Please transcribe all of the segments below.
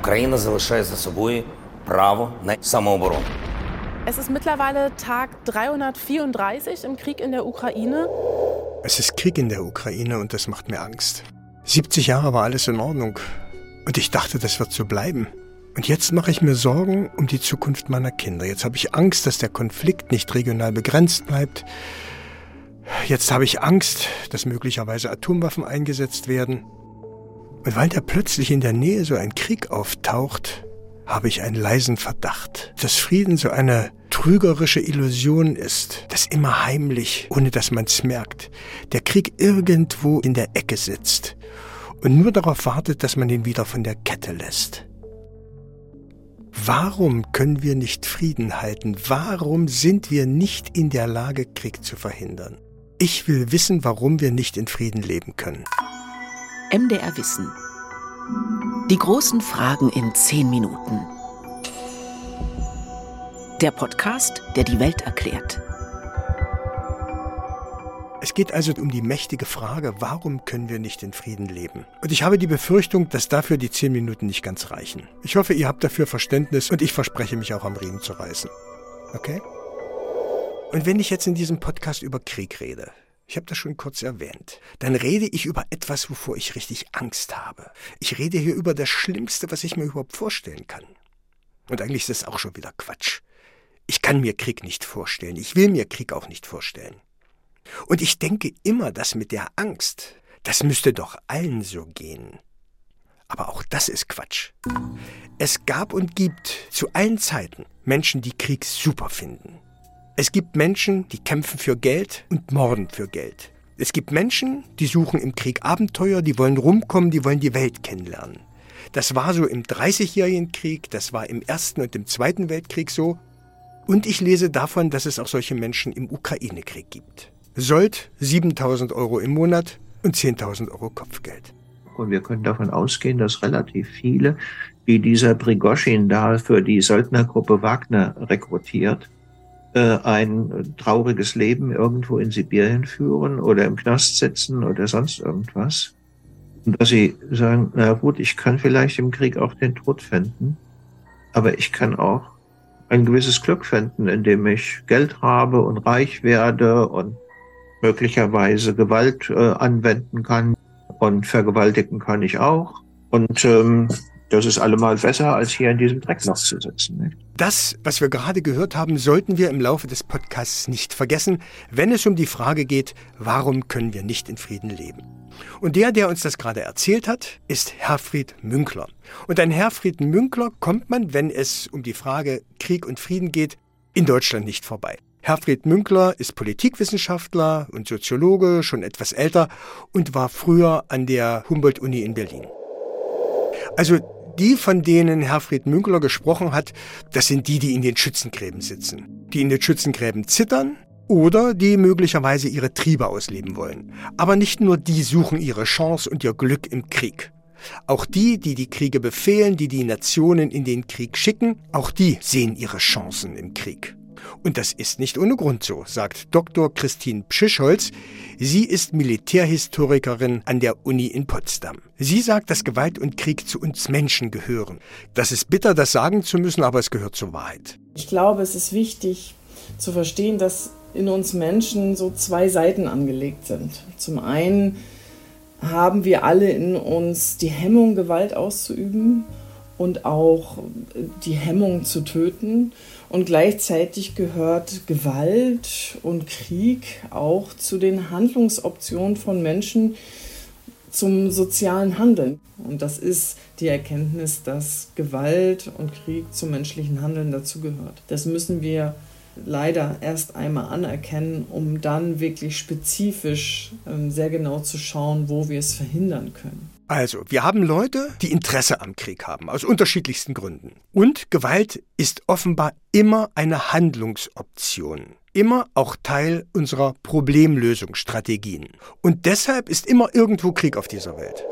Україна залишає за собою право на самооборону. Es ist mittlerweile Tag 334 im Krieg in der Ukraine. Es ist Krieg in der Ukraine und das macht mir Angst. 70 Jahre war alles in Ordnung. Und ich dachte, das wird so bleiben. Und jetzt mache ich mir Sorgen um die Zukunft meiner Kinder. Jetzt habe ich Angst, dass der Konflikt nicht regional begrenzt bleibt. Jetzt habe ich Angst, dass möglicherweise Atomwaffen eingesetzt werden. Und weil da plötzlich in der Nähe so ein Krieg auftaucht, habe ich einen leisen Verdacht, dass Frieden so eine trügerische Illusion ist, dass immer heimlich, ohne dass man es merkt, der Krieg irgendwo in der Ecke sitzt und nur darauf wartet, dass man ihn wieder von der Kette lässt. Warum können wir nicht Frieden halten? Warum sind wir nicht in der Lage, Krieg zu verhindern? Ich will wissen, warum wir nicht in Frieden leben können. MDR Wissen die großen Fragen in zehn Minuten. Der Podcast, der die Welt erklärt. Es geht also um die mächtige Frage, warum können wir nicht in Frieden leben? Und ich habe die Befürchtung, dass dafür die zehn Minuten nicht ganz reichen. Ich hoffe, ihr habt dafür Verständnis und ich verspreche mich auch am Riemen zu reißen. Okay? Und wenn ich jetzt in diesem Podcast über Krieg rede, ich habe das schon kurz erwähnt. Dann rede ich über etwas, wovor ich richtig Angst habe. Ich rede hier über das Schlimmste, was ich mir überhaupt vorstellen kann. Und eigentlich ist das auch schon wieder Quatsch. Ich kann mir Krieg nicht vorstellen. Ich will mir Krieg auch nicht vorstellen. Und ich denke immer, dass mit der Angst, das müsste doch allen so gehen. Aber auch das ist Quatsch. Es gab und gibt zu allen Zeiten Menschen, die Krieg super finden. Es gibt Menschen, die kämpfen für Geld und morden für Geld. Es gibt Menschen, die suchen im Krieg Abenteuer, die wollen rumkommen, die wollen die Welt kennenlernen. Das war so im Dreißigjährigen Krieg, das war im Ersten und im Zweiten Weltkrieg so. Und ich lese davon, dass es auch solche Menschen im Ukraine-Krieg gibt. Sold 7000 Euro im Monat und 10.000 Euro Kopfgeld. Und wir können davon ausgehen, dass relativ viele, die dieser Prigoschin da für die Söldnergruppe Wagner rekrutiert, ein trauriges Leben irgendwo in Sibirien führen oder im Knast sitzen oder sonst irgendwas. Und dass sie sagen, na gut, ich kann vielleicht im Krieg auch den Tod finden, aber ich kann auch ein gewisses Glück finden, indem ich Geld habe und reich werde und möglicherweise Gewalt äh, anwenden kann und vergewaltigen kann ich auch. Und ähm, das ist allemal besser, als hier in diesem Dreckloch zu sitzen. Nicht? Das, was wir gerade gehört haben, sollten wir im Laufe des Podcasts nicht vergessen, wenn es um die Frage geht, warum können wir nicht in Frieden leben? Und der, der uns das gerade erzählt hat, ist Herfried Münkler. Und an Herfried Münkler kommt man, wenn es um die Frage Krieg und Frieden geht, in Deutschland nicht vorbei. Herfried Münkler ist Politikwissenschaftler und Soziologe, schon etwas älter und war früher an der Humboldt-Uni in Berlin. Also die, von denen Herfried Münkler gesprochen hat, das sind die, die in den Schützengräben sitzen. Die in den Schützengräben zittern oder die möglicherweise ihre Triebe ausleben wollen. Aber nicht nur die suchen ihre Chance und ihr Glück im Krieg. Auch die, die die Kriege befehlen, die die Nationen in den Krieg schicken, auch die sehen ihre Chancen im Krieg. Und das ist nicht ohne Grund so, sagt Dr. Christine Pschischholz. Sie ist Militärhistorikerin an der Uni in Potsdam. Sie sagt, dass Gewalt und Krieg zu uns Menschen gehören. Das ist bitter, das sagen zu müssen, aber es gehört zur Wahrheit. Ich glaube, es ist wichtig zu verstehen, dass in uns Menschen so zwei Seiten angelegt sind. Zum einen haben wir alle in uns die Hemmung, Gewalt auszuüben und auch die Hemmung zu töten. Und gleichzeitig gehört Gewalt und Krieg auch zu den Handlungsoptionen von Menschen zum sozialen Handeln. Und das ist die Erkenntnis, dass Gewalt und Krieg zum menschlichen Handeln dazugehört. Das müssen wir leider erst einmal anerkennen, um dann wirklich spezifisch ähm, sehr genau zu schauen, wo wir es verhindern können. Also, wir haben Leute, die Interesse am Krieg haben, aus unterschiedlichsten Gründen. Und Gewalt ist offenbar immer eine Handlungsoption. Immer auch Teil unserer Problemlösungsstrategien. Und deshalb ist immer irgendwo Krieg auf dieser Welt.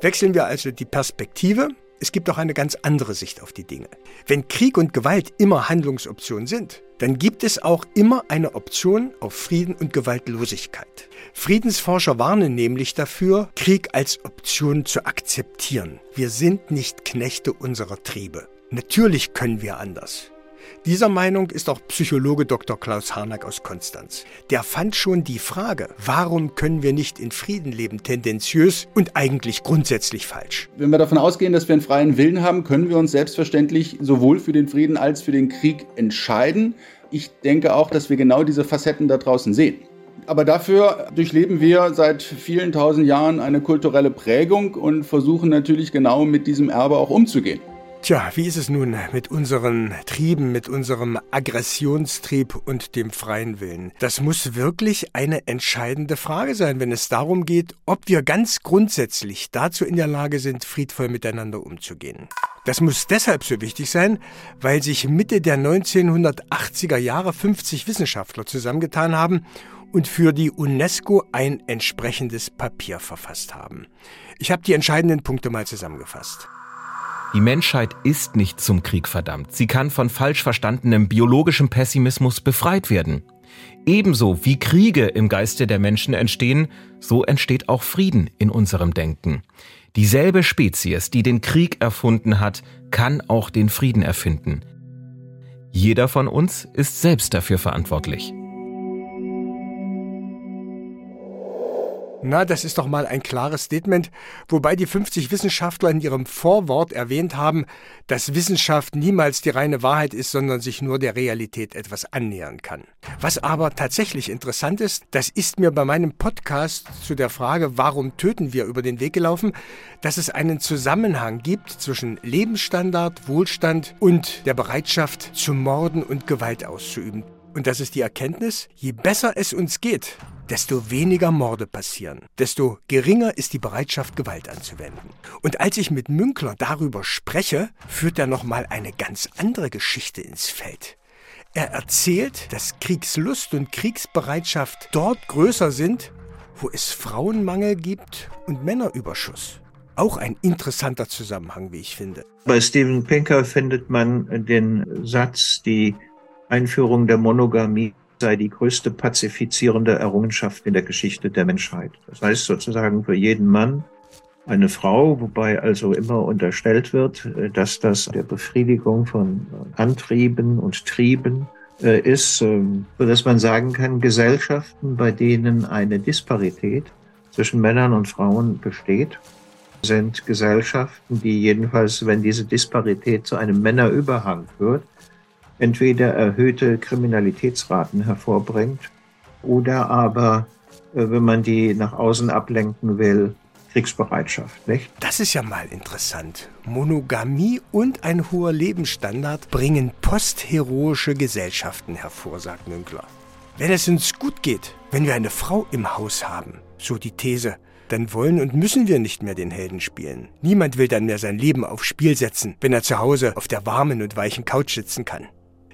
Wechseln wir also die Perspektive. Es gibt auch eine ganz andere Sicht auf die Dinge. Wenn Krieg und Gewalt immer Handlungsoptionen sind, dann gibt es auch immer eine Option auf Frieden und Gewaltlosigkeit. Friedensforscher warnen nämlich dafür, Krieg als Option zu akzeptieren. Wir sind nicht Knechte unserer Triebe. Natürlich können wir anders. Dieser Meinung ist auch Psychologe Dr. Klaus Harnack aus Konstanz. Der fand schon die Frage, warum können wir nicht in Frieden leben, tendenziös und eigentlich grundsätzlich falsch. Wenn wir davon ausgehen, dass wir einen freien Willen haben, können wir uns selbstverständlich sowohl für den Frieden als für den Krieg entscheiden. Ich denke auch, dass wir genau diese Facetten da draußen sehen. Aber dafür durchleben wir seit vielen tausend Jahren eine kulturelle Prägung und versuchen natürlich genau mit diesem Erbe auch umzugehen. Tja, wie ist es nun mit unseren Trieben, mit unserem Aggressionstrieb und dem freien Willen? Das muss wirklich eine entscheidende Frage sein, wenn es darum geht, ob wir ganz grundsätzlich dazu in der Lage sind, friedvoll miteinander umzugehen. Das muss deshalb so wichtig sein, weil sich Mitte der 1980er Jahre 50 Wissenschaftler zusammengetan haben und für die UNESCO ein entsprechendes Papier verfasst haben. Ich habe die entscheidenden Punkte mal zusammengefasst. Die Menschheit ist nicht zum Krieg verdammt. Sie kann von falsch verstandenem biologischem Pessimismus befreit werden. Ebenso wie Kriege im Geiste der Menschen entstehen, so entsteht auch Frieden in unserem Denken. Dieselbe Spezies, die den Krieg erfunden hat, kann auch den Frieden erfinden. Jeder von uns ist selbst dafür verantwortlich. Na, das ist doch mal ein klares Statement, wobei die 50 Wissenschaftler in ihrem Vorwort erwähnt haben, dass Wissenschaft niemals die reine Wahrheit ist, sondern sich nur der Realität etwas annähern kann. Was aber tatsächlich interessant ist, das ist mir bei meinem Podcast zu der Frage, warum töten wir über den Weg gelaufen, dass es einen Zusammenhang gibt zwischen Lebensstandard, Wohlstand und der Bereitschaft zu morden und Gewalt auszuüben. Und das ist die Erkenntnis, je besser es uns geht, desto weniger Morde passieren, desto geringer ist die Bereitschaft, Gewalt anzuwenden. Und als ich mit Münkler darüber spreche, führt er nochmal eine ganz andere Geschichte ins Feld. Er erzählt, dass Kriegslust und Kriegsbereitschaft dort größer sind, wo es Frauenmangel gibt und Männerüberschuss. Auch ein interessanter Zusammenhang, wie ich finde. Bei Steven Pinker findet man den Satz, die Einführung der Monogamie sei die größte pazifizierende Errungenschaft in der Geschichte der Menschheit. Das heißt sozusagen für jeden Mann eine Frau, wobei also immer unterstellt wird, äh, dass das der Befriedigung von Antrieben und Trieben äh, ist, ähm, so dass man sagen kann, Gesellschaften, bei denen eine Disparität zwischen Männern und Frauen besteht, sind Gesellschaften, die jedenfalls, wenn diese Disparität zu einem Männerüberhang führt, entweder erhöhte Kriminalitätsraten hervorbringt oder aber, äh, wenn man die nach außen ablenken will, Kriegsbereitschaft, nicht? Das ist ja mal interessant. Monogamie und ein hoher Lebensstandard bringen postheroische Gesellschaften hervor, sagt Münkler. Wenn es uns gut geht, wenn wir eine Frau im Haus haben, so die These, dann wollen und müssen wir nicht mehr den Helden spielen. Niemand will dann mehr sein Leben aufs Spiel setzen, wenn er zu Hause auf der warmen und weichen Couch sitzen kann.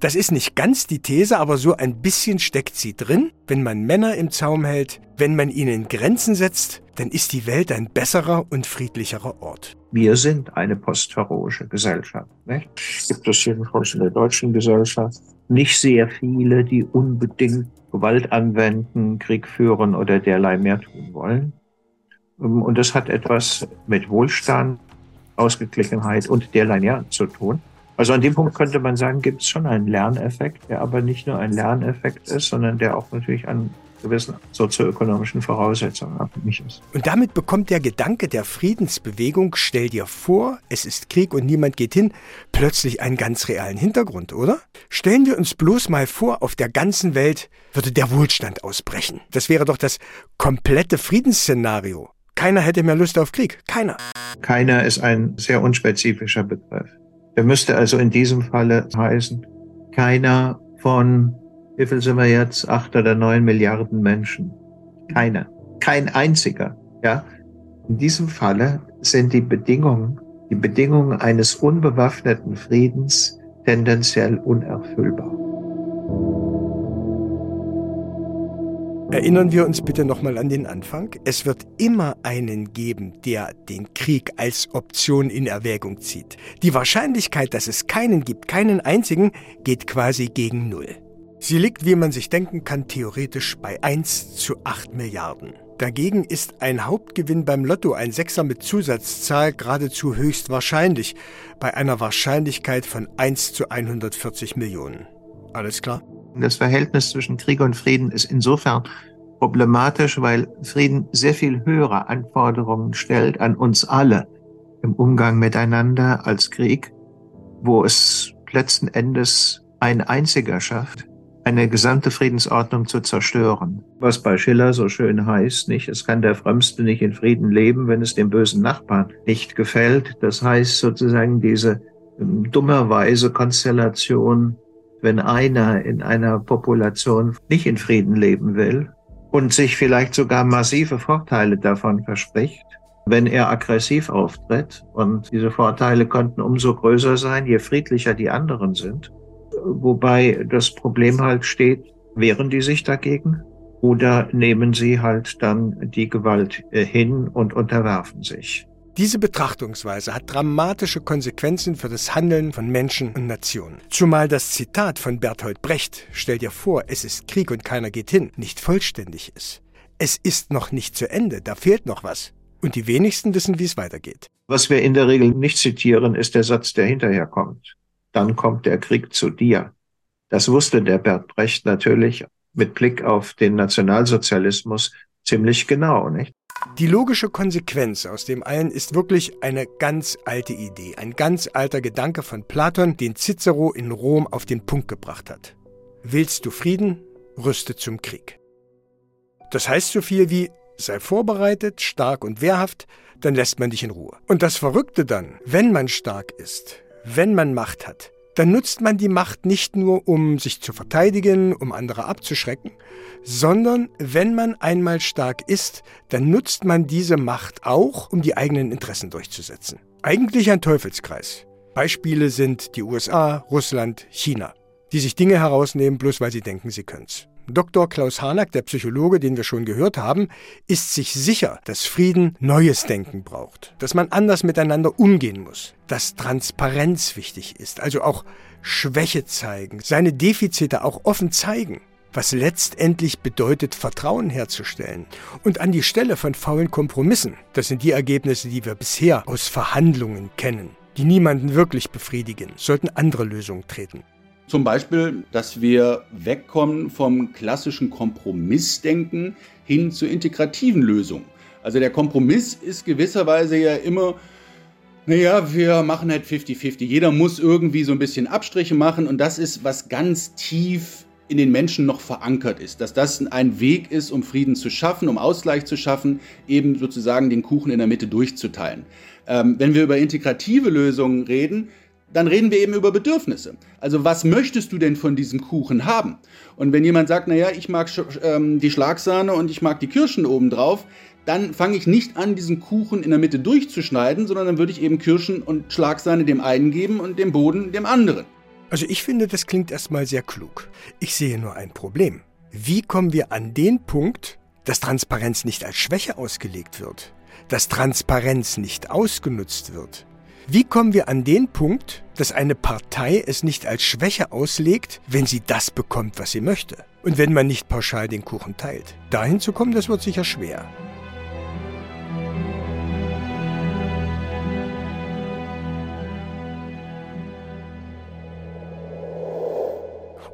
Das ist nicht ganz die These, aber so ein bisschen steckt sie drin. Wenn man Männer im Zaum hält, wenn man ihnen Grenzen setzt, dann ist die Welt ein besserer und friedlicherer Ort. Wir sind eine postheroische Gesellschaft. Nicht? Gibt es jedenfalls in der deutschen Gesellschaft nicht sehr viele, die unbedingt Gewalt anwenden, Krieg führen oder derlei mehr tun wollen. Und das hat etwas mit Wohlstand, Ausgeglichenheit und derlei mehr zu tun. Also an dem Punkt könnte man sagen, gibt es schon einen Lerneffekt, der aber nicht nur ein Lerneffekt ist, sondern der auch natürlich an gewissen sozioökonomischen Voraussetzungen abhängig ist. Und damit bekommt der Gedanke der Friedensbewegung, stell dir vor, es ist Krieg und niemand geht hin, plötzlich einen ganz realen Hintergrund, oder? Stellen wir uns bloß mal vor, auf der ganzen Welt würde der Wohlstand ausbrechen. Das wäre doch das komplette Friedensszenario. Keiner hätte mehr Lust auf Krieg. Keiner. Keiner ist ein sehr unspezifischer Begriff. Der müsste also in diesem Falle heißen, keiner von, wie viel sind wir jetzt, acht oder neun Milliarden Menschen. Keiner. Kein einziger. Ja. In diesem Falle sind die Bedingungen, die Bedingungen eines unbewaffneten Friedens tendenziell unerfüllbar. Erinnern wir uns bitte nochmal an den Anfang. Es wird immer einen geben, der den Krieg als Option in Erwägung zieht. Die Wahrscheinlichkeit, dass es keinen gibt, keinen einzigen, geht quasi gegen Null. Sie liegt, wie man sich denken kann, theoretisch bei 1 zu 8 Milliarden. Dagegen ist ein Hauptgewinn beim Lotto, ein Sechser mit Zusatzzahl, geradezu höchst wahrscheinlich, bei einer Wahrscheinlichkeit von 1 zu 140 Millionen. Alles klar? Das Verhältnis zwischen Krieg und Frieden ist insofern problematisch, weil Frieden sehr viel höhere Anforderungen stellt an uns alle im Umgang miteinander als Krieg, wo es letzten Endes ein einziger schafft, eine gesamte Friedensordnung zu zerstören. Was bei Schiller so schön heißt, nicht? Es kann der Frömmste nicht in Frieden leben, wenn es dem bösen Nachbarn nicht gefällt. Das heißt sozusagen diese ähm, dummerweise Konstellation, wenn einer in einer Population nicht in Frieden leben will und sich vielleicht sogar massive Vorteile davon verspricht, wenn er aggressiv auftritt. Und diese Vorteile könnten umso größer sein, je friedlicher die anderen sind wobei das Problem halt steht, wehren die sich dagegen oder nehmen sie halt dann die Gewalt hin und unterwerfen sich. Diese Betrachtungsweise hat dramatische Konsequenzen für das Handeln von Menschen und Nationen. Zumal das Zitat von Bertolt Brecht, stell dir vor, es ist Krieg und keiner geht hin, nicht vollständig ist. Es ist noch nicht zu Ende, da fehlt noch was. Und die wenigsten wissen, wie es weitergeht. Was wir in der Regel nicht zitieren, ist der Satz, der hinterher kommt dann kommt der Krieg zu dir. Das wusste der Bert Brecht natürlich mit Blick auf den Nationalsozialismus ziemlich genau, nicht? Die logische Konsequenz aus dem allen ist wirklich eine ganz alte Idee, ein ganz alter Gedanke von Platon, den Cicero in Rom auf den Punkt gebracht hat. Willst du Frieden, rüste zum Krieg. Das heißt so viel wie sei vorbereitet, stark und wehrhaft, dann lässt man dich in Ruhe. Und das Verrückte dann, wenn man stark ist, wenn man Macht hat, dann nutzt man die Macht nicht nur, um sich zu verteidigen, um andere abzuschrecken, sondern wenn man einmal stark ist, dann nutzt man diese Macht auch, um die eigenen Interessen durchzusetzen. Eigentlich ein Teufelskreis. Beispiele sind die USA, Russland, China, die sich Dinge herausnehmen, bloß weil sie denken, sie können's. Dr. Klaus Harnack, der Psychologe, den wir schon gehört haben, ist sich sicher, dass Frieden neues Denken braucht, dass man anders miteinander umgehen muss, dass Transparenz wichtig ist, also auch Schwäche zeigen, seine Defizite auch offen zeigen, was letztendlich bedeutet, Vertrauen herzustellen. Und an die Stelle von faulen Kompromissen, das sind die Ergebnisse, die wir bisher aus Verhandlungen kennen, die niemanden wirklich befriedigen, sollten andere Lösungen treten. Zum Beispiel, dass wir wegkommen vom klassischen Kompromissdenken hin zu integrativen Lösungen. Also der Kompromiss ist gewisserweise ja immer, naja, wir machen halt 50-50. Jeder muss irgendwie so ein bisschen Abstriche machen und das ist, was ganz tief in den Menschen noch verankert ist, dass das ein Weg ist, um Frieden zu schaffen, um Ausgleich zu schaffen, eben sozusagen den Kuchen in der Mitte durchzuteilen. Ähm, wenn wir über integrative Lösungen reden, dann reden wir eben über Bedürfnisse. Also was möchtest du denn von diesem Kuchen haben? Und wenn jemand sagt, naja, ich mag ähm, die Schlagsahne und ich mag die Kirschen obendrauf, dann fange ich nicht an, diesen Kuchen in der Mitte durchzuschneiden, sondern dann würde ich eben Kirschen und Schlagsahne dem einen geben und dem Boden dem anderen. Also ich finde, das klingt erstmal sehr klug. Ich sehe nur ein Problem. Wie kommen wir an den Punkt, dass Transparenz nicht als Schwäche ausgelegt wird, dass Transparenz nicht ausgenutzt wird, wie kommen wir an den Punkt, dass eine Partei es nicht als Schwäche auslegt, wenn sie das bekommt, was sie möchte? Und wenn man nicht pauschal den Kuchen teilt? Dahin zu kommen, das wird sicher schwer.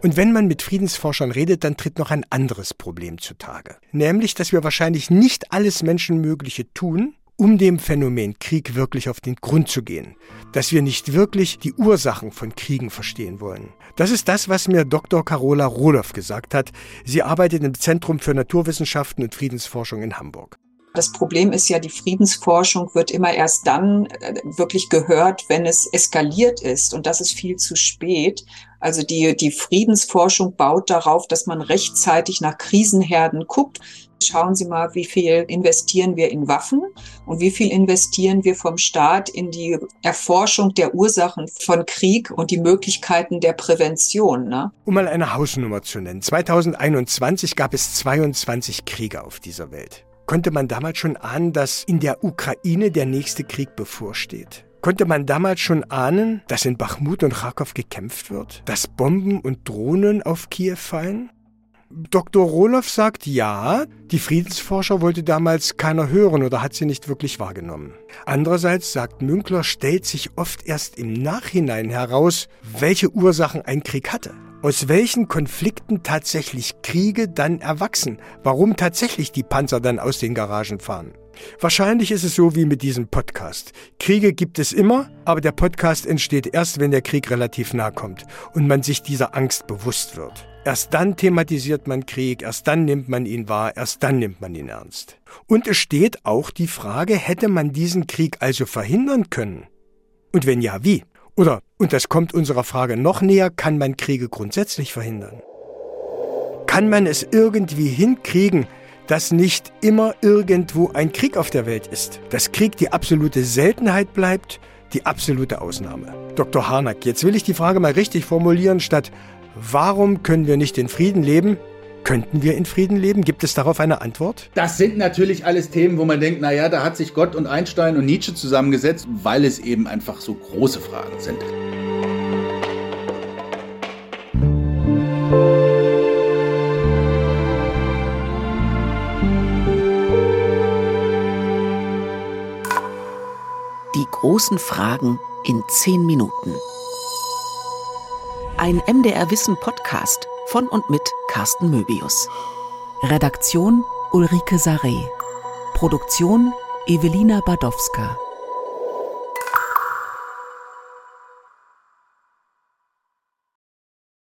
Und wenn man mit Friedensforschern redet, dann tritt noch ein anderes Problem zutage. Nämlich, dass wir wahrscheinlich nicht alles Menschenmögliche tun, um dem Phänomen Krieg wirklich auf den Grund zu gehen, dass wir nicht wirklich die Ursachen von Kriegen verstehen wollen. Das ist das, was mir Dr. Carola Rohloff gesagt hat. Sie arbeitet im Zentrum für Naturwissenschaften und Friedensforschung in Hamburg. Das Problem ist ja, die Friedensforschung wird immer erst dann äh, wirklich gehört, wenn es eskaliert ist. Und das ist viel zu spät. Also die, die Friedensforschung baut darauf, dass man rechtzeitig nach Krisenherden guckt. Schauen Sie mal, wie viel investieren wir in Waffen und wie viel investieren wir vom Staat in die Erforschung der Ursachen von Krieg und die Möglichkeiten der Prävention. Ne? Um mal eine Hausnummer zu nennen. 2021 gab es 22 Kriege auf dieser Welt. Konnte man damals schon ahnen, dass in der Ukraine der nächste Krieg bevorsteht? Konnte man damals schon ahnen, dass in Bachmut und Kharkov gekämpft wird? Dass Bomben und Drohnen auf Kiew fallen? Dr. Roloff sagt ja, die Friedensforscher wollte damals keiner hören oder hat sie nicht wirklich wahrgenommen. Andererseits sagt Münkler, stellt sich oft erst im Nachhinein heraus, welche Ursachen ein Krieg hatte. Aus welchen Konflikten tatsächlich Kriege dann erwachsen. Warum tatsächlich die Panzer dann aus den Garagen fahren. Wahrscheinlich ist es so wie mit diesem Podcast. Kriege gibt es immer, aber der Podcast entsteht erst, wenn der Krieg relativ nah kommt und man sich dieser Angst bewusst wird. Erst dann thematisiert man Krieg, erst dann nimmt man ihn wahr, erst dann nimmt man ihn ernst. Und es steht auch die Frage, hätte man diesen Krieg also verhindern können? Und wenn ja, wie? Oder, und das kommt unserer Frage noch näher, kann man Kriege grundsätzlich verhindern? Kann man es irgendwie hinkriegen, dass nicht immer irgendwo ein Krieg auf der Welt ist? Dass Krieg die absolute Seltenheit bleibt, die absolute Ausnahme. Dr. Harnack, jetzt will ich die Frage mal richtig formulieren, statt Warum können wir nicht in Frieden leben? Könnten wir in Frieden leben? Gibt es darauf eine Antwort? Das sind natürlich alles Themen, wo man denkt, naja, da hat sich Gott und Einstein und Nietzsche zusammengesetzt, weil es eben einfach so große Fragen sind. Großen Fragen in zehn Minuten. Ein MDR Wissen Podcast von und mit Carsten Möbius. Redaktion Ulrike Saré. Produktion Evelina Badowska.